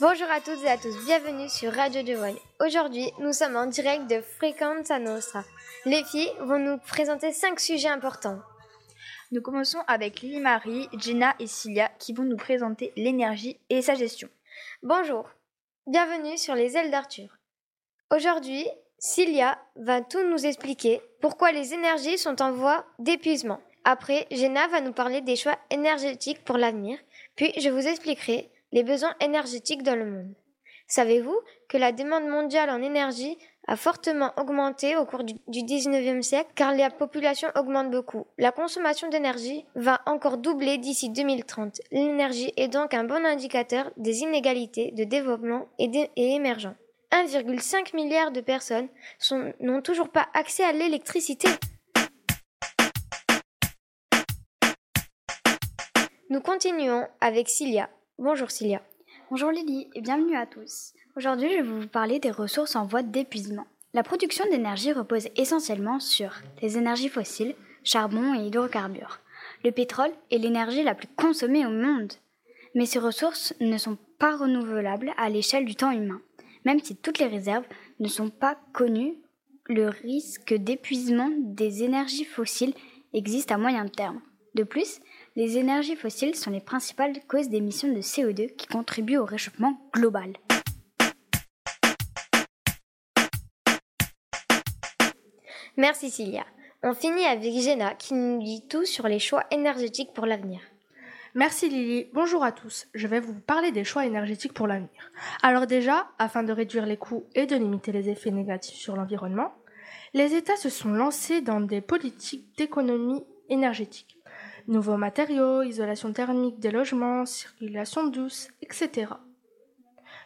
Bonjour à toutes et à tous, bienvenue sur Radio de Voile. Aujourd'hui, nous sommes en direct de Frequenza Nostra. Les filles vont nous présenter cinq sujets importants. Nous commençons avec Lily Marie, Jenna et Cilia qui vont nous présenter l'énergie et sa gestion. Bonjour, bienvenue sur les ailes d'Arthur. Aujourd'hui, Cilia va tout nous expliquer pourquoi les énergies sont en voie d'épuisement. Après, Jenna va nous parler des choix énergétiques pour l'avenir, puis je vous expliquerai les besoins énergétiques dans le monde. Savez-vous que la demande mondiale en énergie a fortement augmenté au cours du, 19e siècle? Car la population augmente beaucoup. La consommation d'énergie va encore doubler d'ici 2030. L'énergie est donc un bon indicateur des inégalités de développement et, et émergents. 1,5 milliard de personnes n'ont toujours pas accès à l'électricité. Nous continuons avec Cilia. Bonjour Cilia. Bonjour Lily et bienvenue à tous. Aujourd'hui, je vais vous parler des ressources en voie d'épuisement. La production d'énergie repose essentiellement sur les énergies fossiles, charbon et hydrocarbures. Le pétrole est l'énergie la plus consommée au monde. Mais ces ressources ne sont pas renouvelables à l'échelle du temps humain. Même si toutes les réserves ne sont pas connues, le risque d'épuisement des énergies fossiles existe à moyen terme. De plus, les énergies fossiles sont les principales causes d'émissions de CO2 qui contribuent au réchauffement global. Merci Cilia. On finit avec Jenna qui nous dit tout sur les choix énergétiques pour l'avenir. Merci Lily. Bonjour à tous. Je vais vous parler des choix énergétiques pour l'avenir. Alors déjà, afin de réduire les coûts et de limiter les effets négatifs sur l'environnement, les États se sont lancés dans des politiques d'économie énergétique nouveaux matériaux, isolation thermique des logements, circulation douce, etc.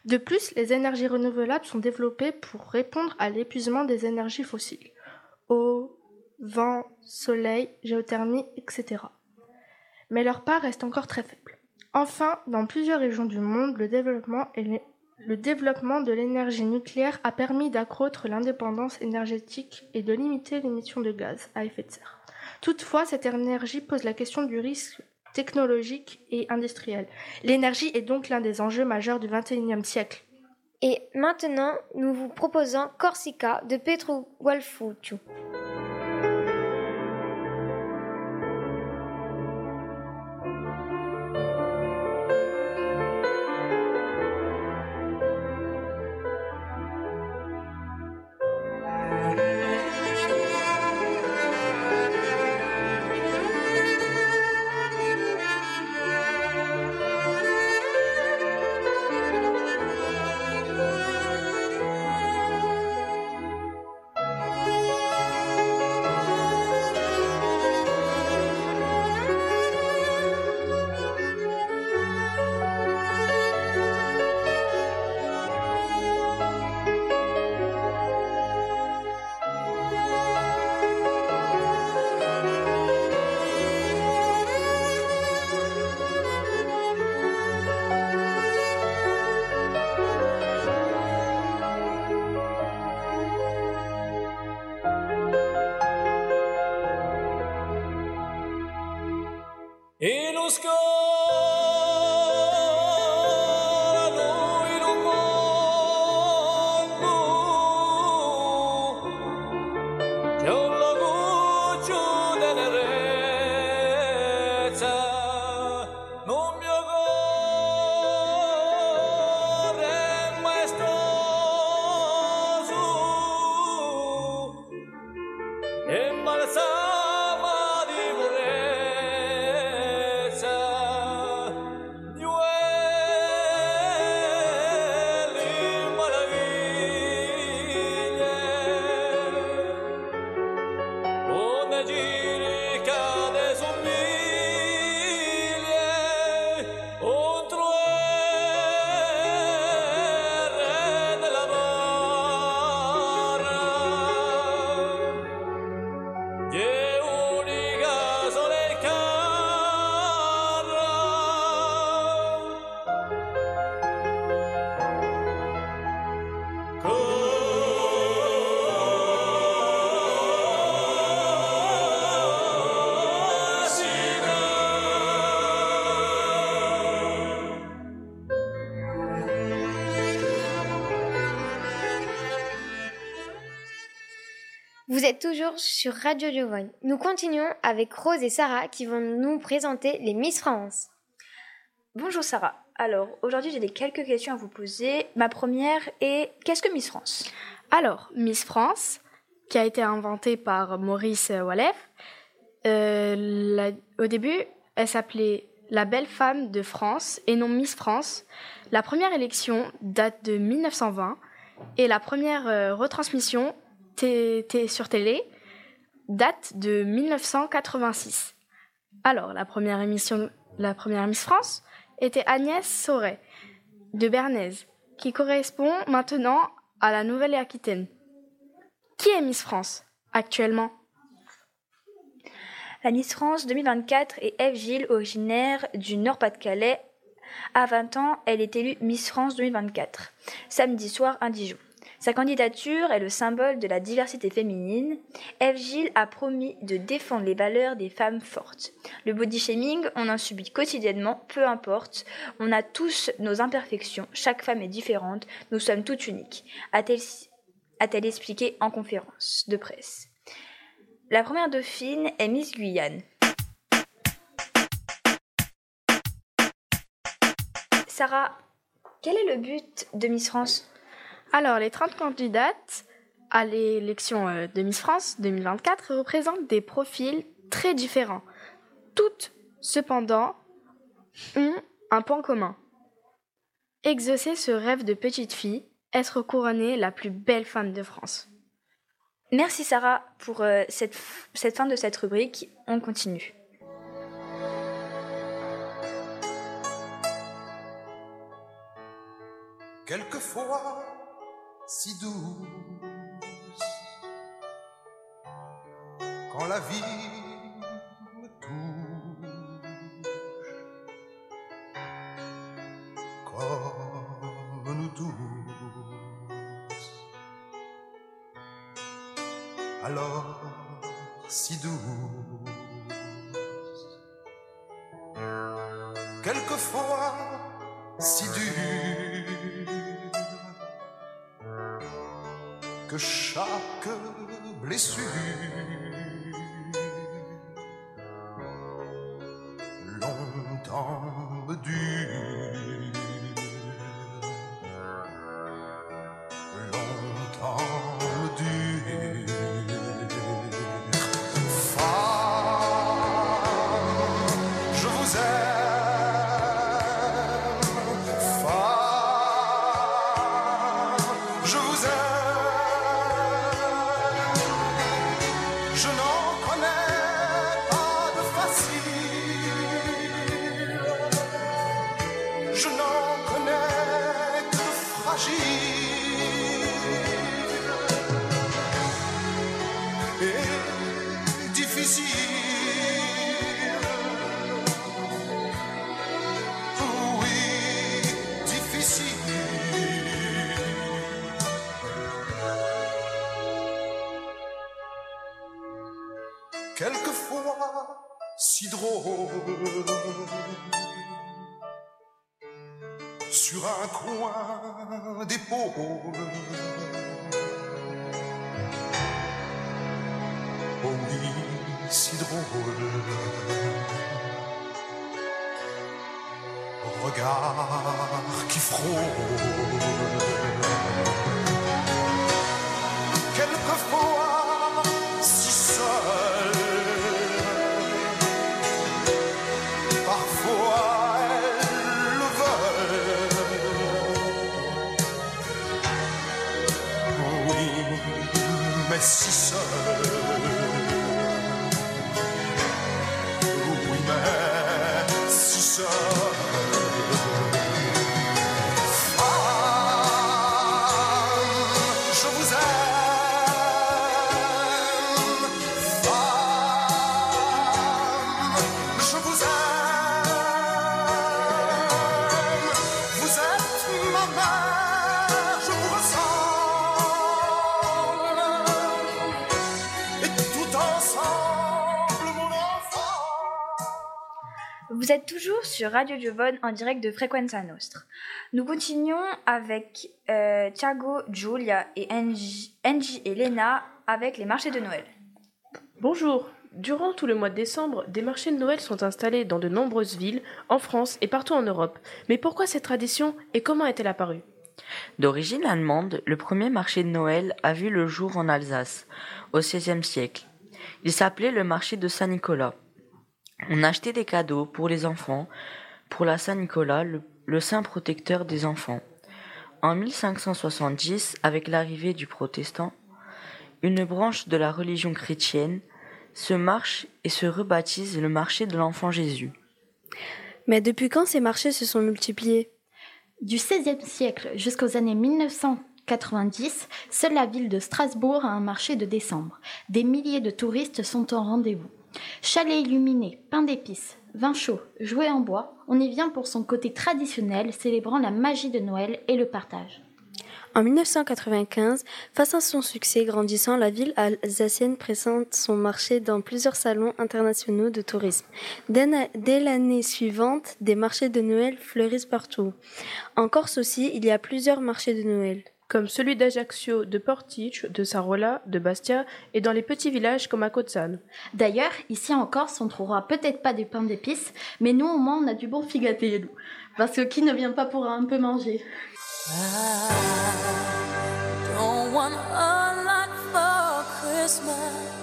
De plus, les énergies renouvelables sont développées pour répondre à l'épuisement des énergies fossiles. Eau, vent, soleil, géothermie, etc. Mais leur part reste encore très faible. Enfin, dans plusieurs régions du monde, le développement, le développement de l'énergie nucléaire a permis d'accroître l'indépendance énergétique et de limiter l'émission de gaz à effet de serre. Toutefois, cette énergie pose la question du risque technologique et industriel. L'énergie est donc l'un des enjeux majeurs du XXIe siècle. Et maintenant, nous vous proposons Corsica de Petro Gualfuccio. school. Vous êtes toujours sur Radio Giovanni. Nous continuons avec Rose et Sarah qui vont nous présenter les Miss France. Bonjour Sarah. Alors, aujourd'hui, j'ai des quelques questions à vous poser. Ma première est qu'est-ce que Miss France? Alors, Miss France, qui a été inventée par Maurice Wallef, euh, au début, elle s'appelait la belle femme de France et non Miss France. La première élection date de 1920 et la première euh, retransmission sur télé date de 1986. Alors, la première émission, la première Miss France était Agnès Sauret de Bernays, qui correspond maintenant à la Nouvelle-Aquitaine. Qui est Miss France actuellement? La Miss France 2024 est Eve Gilles, originaire du Nord-Pas-de-Calais. À 20 ans, elle est élue Miss France 2024, samedi soir à Dijon. Sa candidature est le symbole de la diversité féminine. Eve a promis de défendre les valeurs des femmes fortes. Le body shaming, on en subit quotidiennement, peu importe. On a tous nos imperfections, chaque femme est différente, nous sommes toutes uniques, a-t-elle expliqué en conférence de presse. La première dauphine est Miss Guyane. Sarah, quel est le but de Miss France? Alors, les 30 candidates à l'élection de Miss France 2024 représentent des profils très différents. Toutes, cependant, ont un point commun. Exaucer ce rêve de petite fille, être couronnée la plus belle femme de France. Merci Sarah pour euh, cette, cette fin de cette rubrique. On continue. Quelquefois, si douce. Quand la vie me touche comme nous tous. Alors si douce quelquefois si dure que chaque blessure. Longtemps dure, d'épaule. Oh oui, si drôle. Regard qui frôle. Quelquefois sur Radio Giovone en direct de Frequenza Nostra. Nous continuons avec euh, Thiago, Giulia et Angie, Angie et Lena avec les marchés de Noël. Bonjour. Durant tout le mois de décembre, des marchés de Noël sont installés dans de nombreuses villes, en France et partout en Europe. Mais pourquoi cette tradition et comment est-elle apparue? D'origine allemande, le premier marché de Noël a vu le jour en Alsace, au XVIe siècle. Il s'appelait le marché de Saint-Nicolas. On achetait des cadeaux pour les enfants, pour la Saint-Nicolas, le, le saint protecteur des enfants. En 1570, avec l'arrivée du protestant, une branche de la religion chrétienne se marche et se rebaptise le marché de l'enfant Jésus. Mais depuis quand ces marchés se sont multipliés? Du XVIe siècle jusqu'aux années 1990, seule la ville de Strasbourg a un marché de décembre. Des milliers de touristes sont au rendez-vous. Chalets illuminés, pain d'épices, vin chaud, jouets en bois, on y vient pour son côté traditionnel, célébrant la magie de Noël et le partage. En 1995, face à son succès grandissant, la ville alsacienne présente son marché dans plusieurs salons internationaux de tourisme. Dès l'année suivante, des marchés de Noël fleurissent partout. En Corse aussi, il y a plusieurs marchés de Noël. Comme celui d'Ajaccio, de Portici, de Sarola, de Bastia et dans les petits villages comme à Cozzano. D'ailleurs, ici en Corse, on trouvera peut-être pas du pain d'épices, mais nous au moins on a du bon figaté, nous. Parce que qui ne vient pas pour un peu manger? Don't want a lot for Christmas.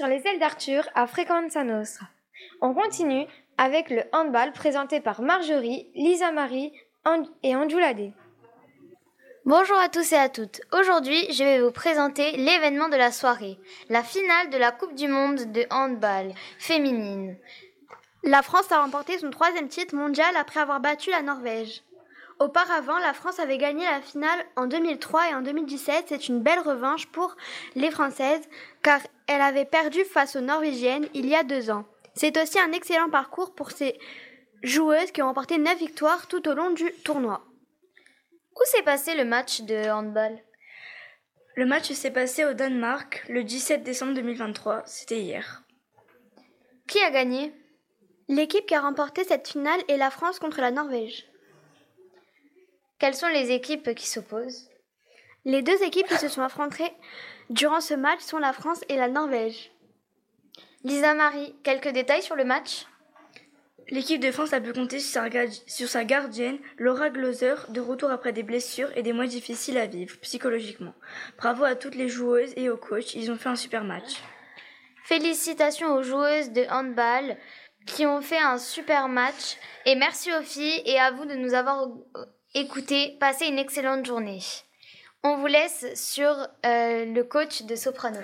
Sur les ailes d'Arthur à Frequenza Nostra. On continue avec le handball présenté par Marjorie, Lisa Marie et Anjulade. Bonjour à tous et à toutes. Aujourd'hui, je vais vous présenter l'événement de la soirée, la finale de la Coupe du Monde de handball féminine. La France a remporté son troisième titre mondial après avoir battu la Norvège. Auparavant, la France avait gagné la finale en 2003 et en 2017. C'est une belle revanche pour les Françaises car elle avait perdu face aux Norvégiennes il y a deux ans. C'est aussi un excellent parcours pour ces joueuses qui ont remporté 9 victoires tout au long du tournoi. Où s'est passé le match de handball? Le match s'est passé au Danemark le 17 décembre 2023, c'était hier. Qui a gagné? L'équipe qui a remporté cette finale est la France contre la Norvège. Quelles sont les équipes qui s'opposent? Les deux équipes qui se sont affrontées durant ce match sont la France et la Norvège. Lisa Marie, quelques détails sur le match? L'équipe de France a pu compter sur sa, gard- sur sa gardienne, Laura Gloser, de retour après des blessures et des mois difficiles à vivre psychologiquement. Bravo à toutes les joueuses et aux coachs, ils ont fait un super match. Félicitations aux joueuses de handball qui ont fait un super match. Et merci aux filles et à vous de nous avoir écoutés. Passez une excellente journée. On vous laisse sur euh, le coach de Soprano.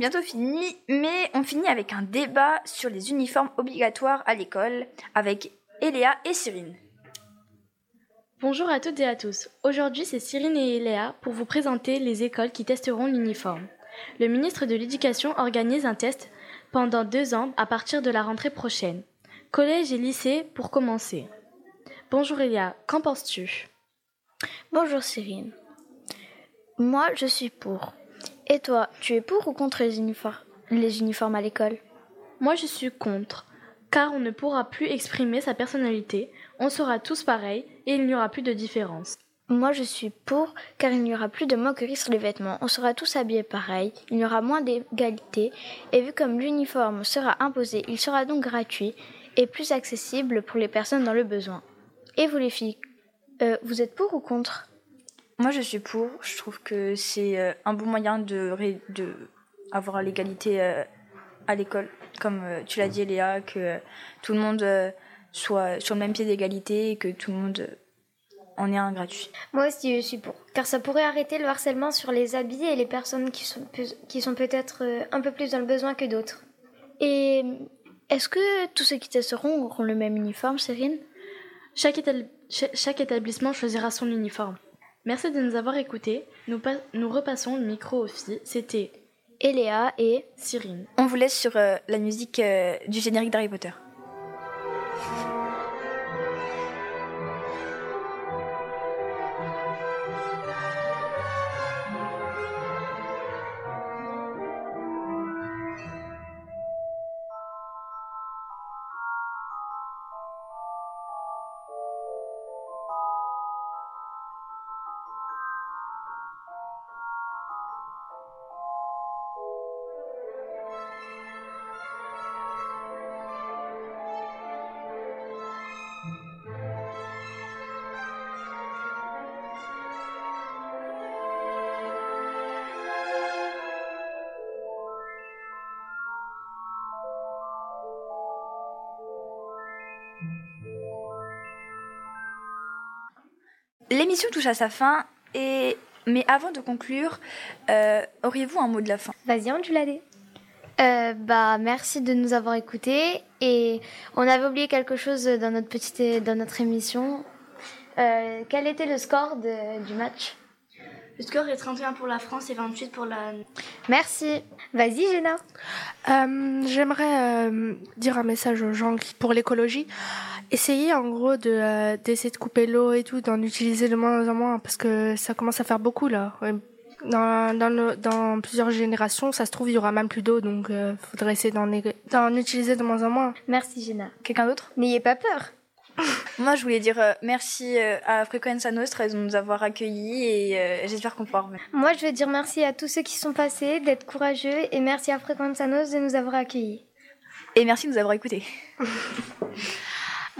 Bientôt finie, mais on finit avec un débat sur les uniformes obligatoires à l'école avec Eléa et Cyrine. Bonjour à toutes et à tous. Aujourd'hui, c'est Cyrine et Eléa pour vous présenter les écoles qui testeront l'uniforme. Le ministre de l'Éducation organise un test pendant deux ans à partir de la rentrée prochaine. Collège et lycée pour commencer. Bonjour Eléa, qu'en penses-tu? Bonjour Cyrine. Moi, je suis pour. Et toi, tu es pour ou contre les uniformes, les uniformes à l'école? Moi, je suis contre, car on ne pourra plus exprimer sa personnalité, on sera tous pareils et il n'y aura plus de différence. Moi, je suis pour, car il n'y aura plus de moquerie sur les vêtements. On sera tous habillés pareil, il y aura moins d'égalité, et vu comme l'uniforme sera imposé, il sera donc gratuit et plus accessible pour les personnes dans le besoin. Et vous les filles, euh, vous êtes pour ou contre? Moi, je suis pour. Je trouve que c'est euh, un bon moyen de, de avoir l'égalité euh, à l'école. Comme euh, tu l'as dit, Léa, que tout le monde soit sur le même pied d'égalité et que tout le monde en ait un gratuit. Moi aussi, je suis pour. Car ça pourrait arrêter le harcèlement sur les habits et les personnes qui sont, qui sont peut-être un peu plus dans le besoin que d'autres. Et est-ce que tous ceux qui testeront auront le même uniforme, Cyrine? Chaque, cha- chaque établissement choisira son uniforme. Merci de nous avoir écoutés. Nous, pa- nous repassons le micro aux filles. C'était Eléa et Cyrine. On vous laisse sur euh, la musique euh, du générique d'Harry Potter. L'émission touche à sa fin, et... mais avant de conclure, euh, auriez-vous un mot de la fin? Vas-y, Anjuladé. Euh, bah, merci de nous avoir écoutés. Et on avait oublié quelque chose dans notre petite, dans notre émission. Euh, quel était le score de- du match? Le score est 31 pour la France et 28 pour la. Merci. Vas-y, Géna. Euh, J'aimerais euh, dire un message aux gens qui, pour l'écologie. Essayez en gros de euh, d'essayer de couper l'eau et tout, d'en utiliser de moins en moins parce que ça commence à faire beaucoup là. Dans, dans, le- dans plusieurs générations, ça se trouve, il y aura même plus d'eau, donc euh, faudrait essayer d'en utiliser de moins en moins. Merci, Géna. Quelqu'un d'autre? N'ayez pas peur. Moi, je voulais dire euh, merci euh, à Frequenza Nostra de nous avoir accueillis et euh, j'espère qu'on pourra revenir. Moi, je veux dire merci à tous ceux qui sont passés, d'être courageux, et merci à Frequenza Nos de nous avoir accueillis. Et merci de nous avoir écoutés.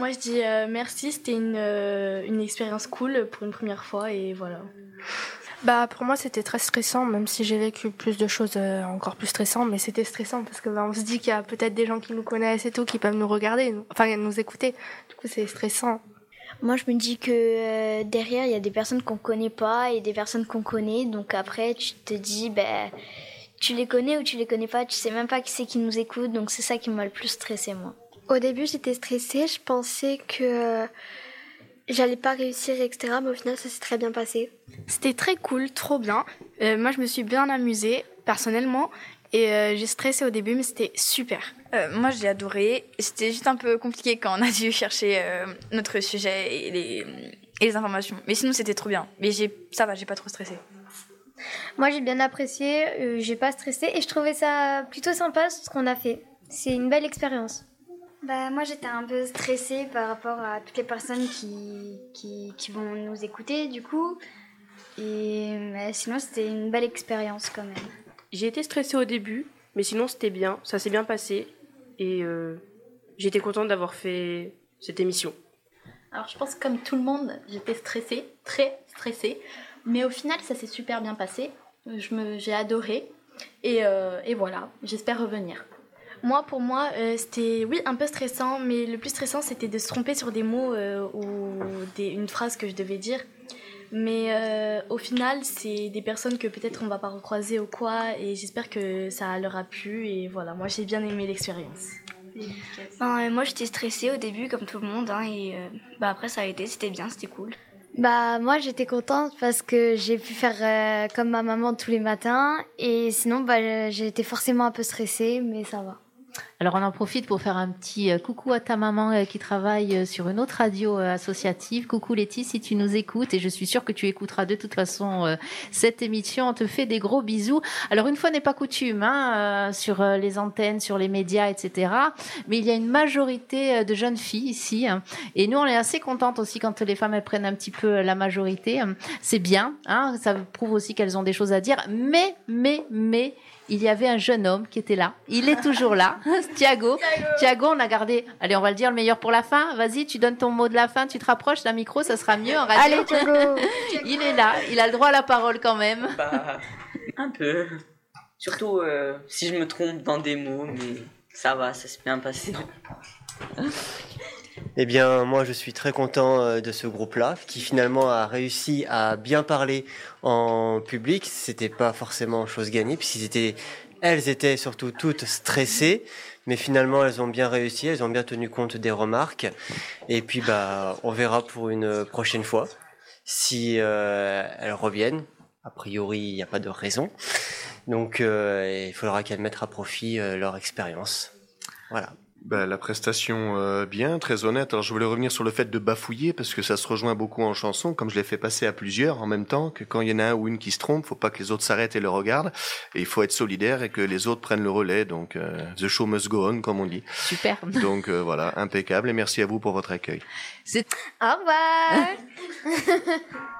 Moi, je dis euh, merci. C'était une, euh, une expérience cool pour une première fois et voilà. Bah pour moi c'était très stressant, même si j'ai vécu plus de choses euh, encore plus stressantes, mais c'était stressant parce que bah, on se dit qu'il y a peut-être des gens qui nous connaissent et tout, qui peuvent nous regarder, nous- enfin nous écouter. Du coup c'est stressant. Moi, je me dis que euh, derrière, il y a des personnes qu'on connaît pas et des personnes qu'on connaît. Donc après, tu te dis, ben, tu les connais ou tu les connais pas. Tu sais même pas qui c'est qui nous écoute. Donc c'est ça qui m'a le plus stressé, moi. Au début, j'étais stressée. Je pensais que j'allais pas réussir, etc. Mais au final, ça s'est très bien passé. C'était très cool, trop bien. Euh, moi, je me suis bien amusée, personnellement. Et euh, j'ai stressé au début, mais c'était super. Euh, moi, j'ai adoré. C'était juste un peu compliqué quand on a dû chercher euh, notre sujet et les, et les informations. Mais sinon, c'était trop bien. Mais j'ai, ça va, j'ai pas trop stressé. Moi, j'ai bien apprécié, euh, j'ai pas stressé, et je trouvais ça plutôt sympa ce qu'on a fait. C'est une belle expérience. Bah, moi, j'étais un peu stressée par rapport à toutes les personnes qui, qui, qui vont nous écouter, du coup. Et mais sinon, c'était une belle expérience quand même. J'ai été stressée au début, mais sinon c'était bien, ça s'est bien passé. Et euh, j'étais contente d'avoir fait cette émission. Alors je pense que comme tout le monde, j'étais stressée, très stressée. Mais au final, ça s'est super bien passé. Je me, j'ai adoré. Et, euh, et voilà, j'espère revenir. Moi, pour moi, euh, c'était oui un peu stressant, mais le plus stressant c'était de se tromper sur des mots euh, ou des, une phrase que je devais dire. Mais euh, au final, c'est des personnes que peut-être on va pas recroiser ou quoi, et j'espère que ça leur a plu. Et voilà, moi j'ai bien aimé l'expérience. Ben, euh, moi j'étais stressée au début comme tout le monde hein, et euh, bah, après ça a été, c'était bien, c'était cool. Bah moi j'étais contente parce que j'ai pu faire euh, comme ma maman tous les matins et sinon bah j'ai été forcément un peu stressée mais ça va. Alors on en profite pour faire un petit euh, coucou à ta maman euh, qui travaille euh, sur une autre radio associative. Coucou Letty si tu nous écoutes et je suis sûre que tu écouteras de toute façon cette émission. On te fait des gros bisous. Alors une fois n'est pas coutume hein, sur les antennes, sur les médias, etc. Mais il y a une majorité de jeunes filles ici hein. et nous on est assez contentes aussi quand les femmes elles prennent un petit peu la majorité. C'est bien, hein, ça prouve aussi qu'elles ont des choses à dire. Mais mais mais il y avait un jeune homme qui était là. Il est toujours là. Thiago. Thiago, on a gardé. Allez, on va le dire le meilleur pour la fin. Vas-y, tu donnes ton mot de la fin, tu te rapproches d'un micro, ça sera mieux en radio. Allez, Thiago. il est là. Il a le droit à la parole quand même. Bah, un peu. Surtout euh, si je me trompe dans des mots, mais ça va, ça s'est bien passé. Eh bien, moi, je suis très content euh, de ce groupe-là, qui finalement a réussi à bien parler en public. C'était pas forcément chose gagnée, puisqu'ils étaient, elles étaient surtout toutes stressées, mais finalement, elles ont bien réussi, elles ont bien tenu compte des remarques. Et puis, bah, on verra pour une prochaine fois si euh, elles reviennent. A priori, il n'y a pas de raison. Donc, euh, il faudra qu'elles mettent à profit euh, leur expérience. Voilà. Ben, la prestation euh, bien, très honnête. Alors je voulais revenir sur le fait de bafouiller parce que ça se rejoint beaucoup en chanson, comme je l'ai fait passer à plusieurs en même temps. Que quand il y en a un ou une qui se trompe, faut pas que les autres s'arrêtent et le regardent. Et il faut être solidaire et que les autres prennent le relais. Donc euh, the show must go on, comme on dit. Super. Donc euh, voilà, impeccable. Et merci à vous pour votre accueil. C'est Au revoir.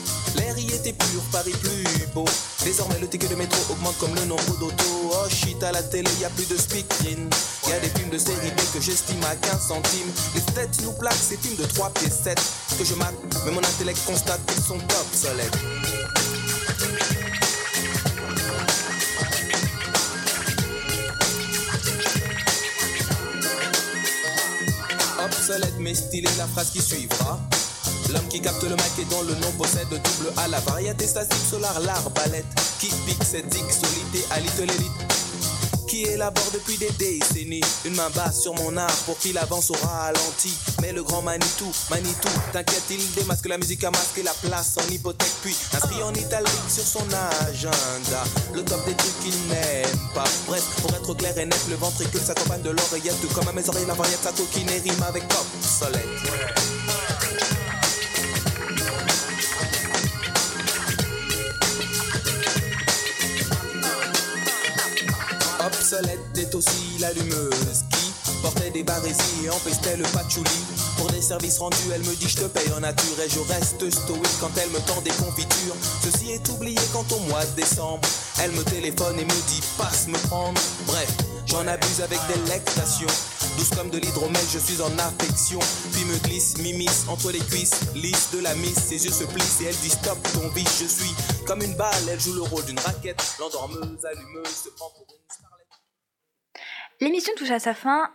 Pur, Paris plus beau. Désormais le ticket de métro augmente comme le nombre d'autos. Oh shit, à la télé y a plus de speakerine. Y a des films de série B que j'estime à 15 centimes. Les têtes nous plaquent ces films de 3 pièces 7 que je mate, mais mon intellect constate qu'ils sont obsolètes. Obsolète mais stylé la phrase qui suivra. L'homme qui capte le mic et dont le nom possède double A La variété statique solar, l'arbalète Qui pique cette X solité à l'élite. Qui élabore depuis des décennies Une main basse sur mon art pour qu'il avance au ralenti. Mais le grand Manitou, Manitou, t'inquiète il démasque la musique a masqué la place en hypothèque. Puis inscrit en italique sur son agenda Le top des trucs qu'il n'aime pas. Bref, pour être clair et net, le ventricule s'accompagne de l'oreillette comme à mes oreilles la variété sa coquine et rime avec obsolète Obsolète est aussi l'allumeuse qui portait des barésies et empestait le patchouli. Pour des services rendus, elle me dit je te paye en nature et je reste stoïque quand elle me tend des confitures. Ceci est oublié quand au mois de décembre, elle me téléphone et me dit passe me prendre. Bref, j'en abuse avec délectation. Douce comme de l'hydromel, je suis en affection. Puis me glisse, m'immisce entre les cuisses, lisse de la miss. Ses yeux se plissent et elle dit stop ton vice. Je suis comme une balle, elle joue le rôle d'une raquette. L'endormeuse, allumeuse, se prend pour une L'émission touche à sa fin.